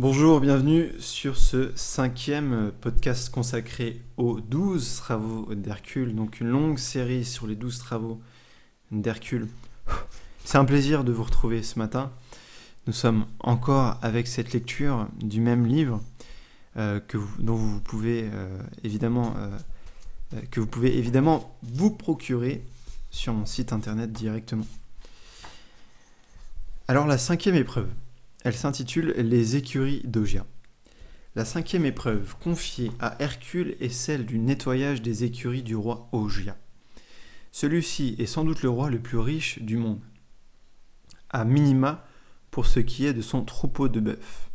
Bonjour, bienvenue sur ce cinquième podcast consacré aux douze travaux d'Hercule, donc une longue série sur les douze travaux d'Hercule. C'est un plaisir de vous retrouver ce matin. Nous sommes encore avec cette lecture du même livre euh, dont euh, euh, que vous pouvez évidemment vous procurer sur mon site internet directement. Alors la cinquième épreuve, elle s'intitule Les écuries d'Ogia. La cinquième épreuve confiée à Hercule est celle du nettoyage des écuries du roi Ogia. Celui-ci est sans doute le roi le plus riche du monde, à minima pour ce qui est de son troupeau de bœufs.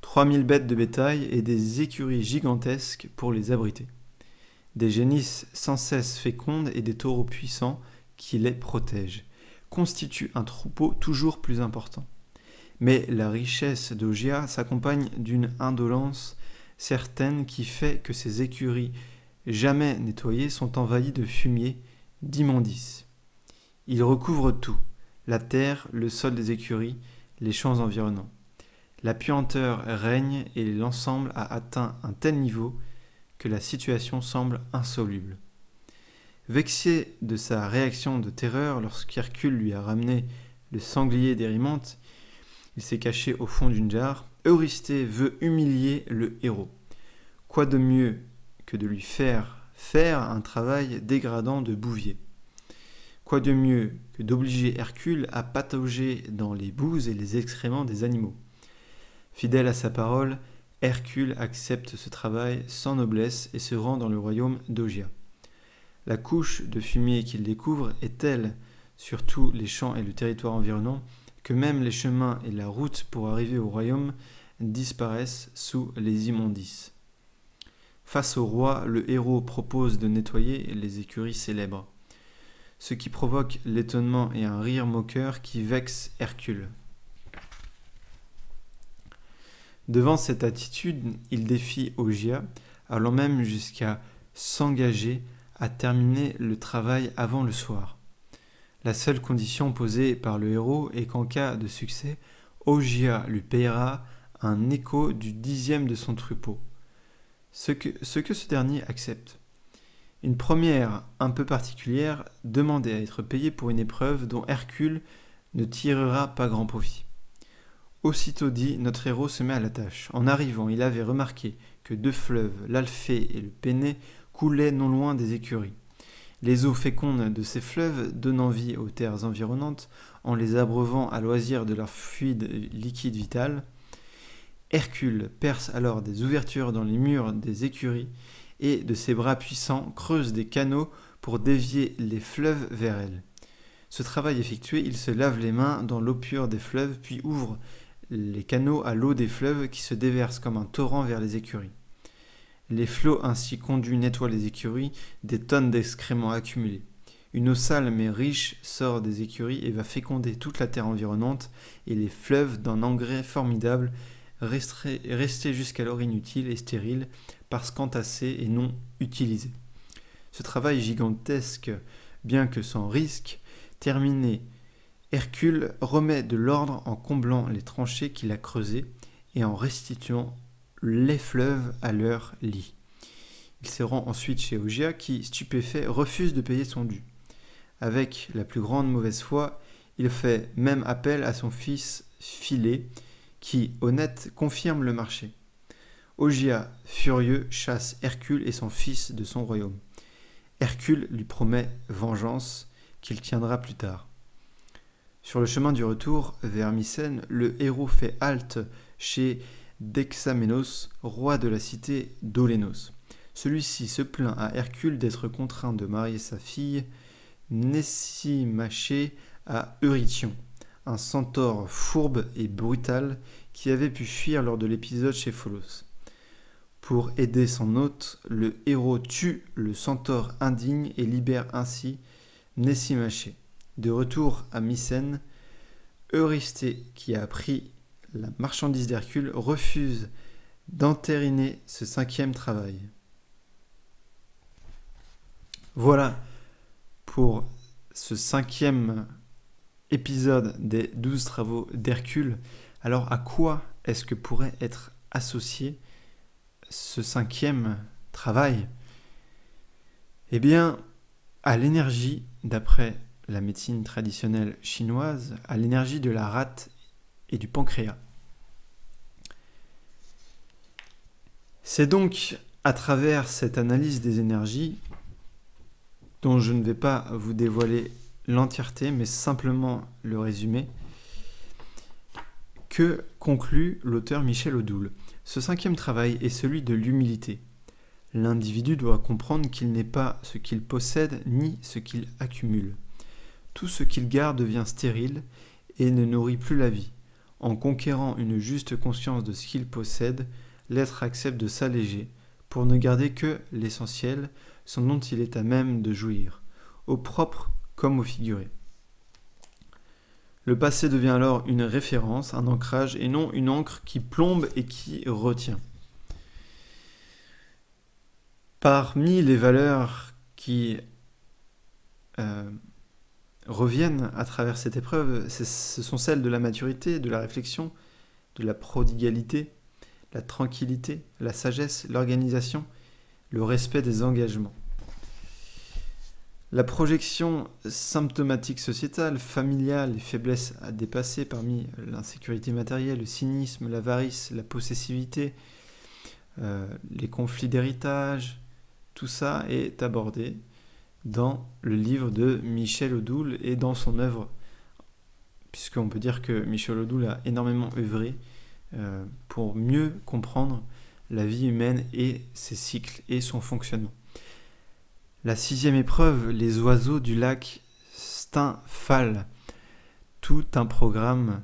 3000 bêtes de bétail et des écuries gigantesques pour les abriter. Des génisses sans cesse fécondes et des taureaux puissants qui les protègent constituent un troupeau toujours plus important. Mais la richesse d'Ogia s'accompagne d'une indolence certaine qui fait que ces écuries jamais nettoyées sont envahies de fumier, d'immondices. Ils recouvrent tout, la terre, le sol des écuries, les champs environnants. La puanteur règne et l'ensemble a atteint un tel niveau que la situation semble insoluble. Vexé de sa réaction de terreur lorsqu'Hercule lui a ramené le sanglier d'Érimante, s'est caché au fond d'une jarre. Eurysthée veut humilier le héros. Quoi de mieux que de lui faire faire un travail dégradant de bouvier? Quoi de mieux que d'obliger Hercule à patauger dans les bouses et les excréments des animaux? Fidèle à sa parole, Hercule accepte ce travail sans noblesse et se rend dans le royaume d'Ogia. La couche de fumier qu'il découvre est telle sur tous les champs et le territoire environnant que même les chemins et la route pour arriver au royaume disparaissent sous les immondices. Face au roi, le héros propose de nettoyer les écuries célèbres, ce qui provoque l'étonnement et un rire moqueur qui vexe Hercule. Devant cette attitude, il défie Ogia, allant même jusqu'à s'engager à terminer le travail avant le soir. La seule condition posée par le héros est qu'en cas de succès, Ogia lui payera un écho du dixième de son troupeau, ce que, ce dernier accepte. Une première un peu particulière demandait à être payée pour une épreuve dont Hercule ne tirera pas grand profit. Aussitôt dit, notre héros se met à la tâche. En arrivant, il avait remarqué que deux fleuves, l'Alphée et le Péné, coulaient non loin des écuries. Les eaux fécondes de ces fleuves donnant vie aux terres environnantes en les abreuvant à loisir de leur fluide liquide vital, Hercule perce alors des ouvertures dans les murs des écuries et de ses bras puissants creuse des canaux pour dévier les fleuves vers elles. Ce travail effectué, il se lave les mains dans l'eau pure des fleuves, puis ouvre les canaux à l'eau des fleuves qui se déversent comme un torrent vers les écuries. Les flots ainsi conduits nettoient les écuries des tonnes d'excréments accumulés. Une eau sale mais riche sort des écuries et va féconder toute la terre environnante, et les fleuves d'un engrais formidable, restés jusqu'alors inutiles et stériles, parce qu'entassés et non utilisés. Ce travail gigantesque, bien que sans risque, terminé, Hercule remet de l'ordre en comblant les tranchées qu'il a creusées et en restituant les fleuves à leur lit. Il se rend ensuite chez Ogia qui, stupéfait, refuse de payer son dû. Avec la plus grande mauvaise foi, il fait même appel à son fils Philé, qui, honnête, confirme le marché. Ogia, furieux, chasse Hercule et son fils de son royaume. Hercule lui promet vengeance qu'il tiendra plus tard. Sur le chemin du retour vers Mycène, le héros fait halte chez d'Examénos, roi de la cité d'Olénos. Celui-ci se plaint à Hercule d'être contraint de marier sa fille Nessimachée à Eurytion, un centaure fourbe et brutal qui avait pu fuir lors de l'épisode chez Pholos. Pour aider son hôte, le héros tue le centaure indigne et libère ainsi Nessimachée. De retour à Mycène, Eurysthée, qui a appris la marchandise d'Hercule refuse d'entériner ce cinquième travail. Voilà pour ce cinquième épisode des douze travaux d'Hercule. Alors à quoi est-ce que pourrait être associé ce cinquième travail? Eh bien, à l'énergie, d'après la médecine traditionnelle chinoise, à l'énergie de la rate et du pancréas. C'est donc à travers cette analyse des énergies, dont je ne vais pas vous dévoiler l'entièreté, mais simplement le résumé, que conclut l'auteur Michel Odoul. Ce cinquième travail est celui de l'humilité. L'individu doit comprendre qu'il n'est pas ce qu'il possède ni ce qu'il accumule. Tout ce qu'il garde devient stérile et ne nourrit plus la vie. En conquérant une juste conscience de ce qu'il possède, l'être accepte de s'alléger pour ne garder que l'essentiel, ce dont il est à même de jouir, au propre comme au figuré. Le passé devient alors une référence, un ancrage, et non une encre qui plombe et qui retient. Parmi les valeurs qui euh, reviennent à travers cette épreuve, ce sont celles de la maturité, de la réflexion, de la prodigalité, la tranquillité, la sagesse, l'organisation, le respect des engagements. La projection symptomatique sociétale, familiale, les faiblesses à dépasser parmi l'insécurité matérielle, le cynisme, l'avarice, la possessivité, euh, les conflits d'héritage, tout ça est abordé dans le livre de Michel Odoul et dans son œuvre, puisqu'on peut dire que Michel Odoul a énormément œuvré euh, pour mieux comprendre la vie humaine et ses cycles et son fonctionnement. La sixième épreuve, les oiseaux du lac Steinfall. Tout un programme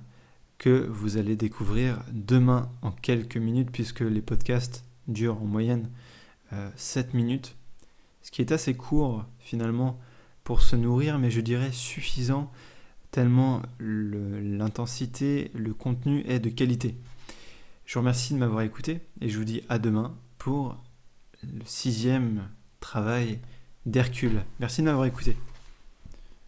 que vous allez découvrir demain en quelques minutes puisque les podcasts durent en moyenne 7 euh, minutes, ce qui est assez court finalement pour se nourrir, mais je dirais suffisant tellement l'intensité, le, contenu est de qualité. Je vous remercie de m'avoir écouté et je vous dis à demain pour le sixième travail d'Hercule. Merci de m'avoir écouté.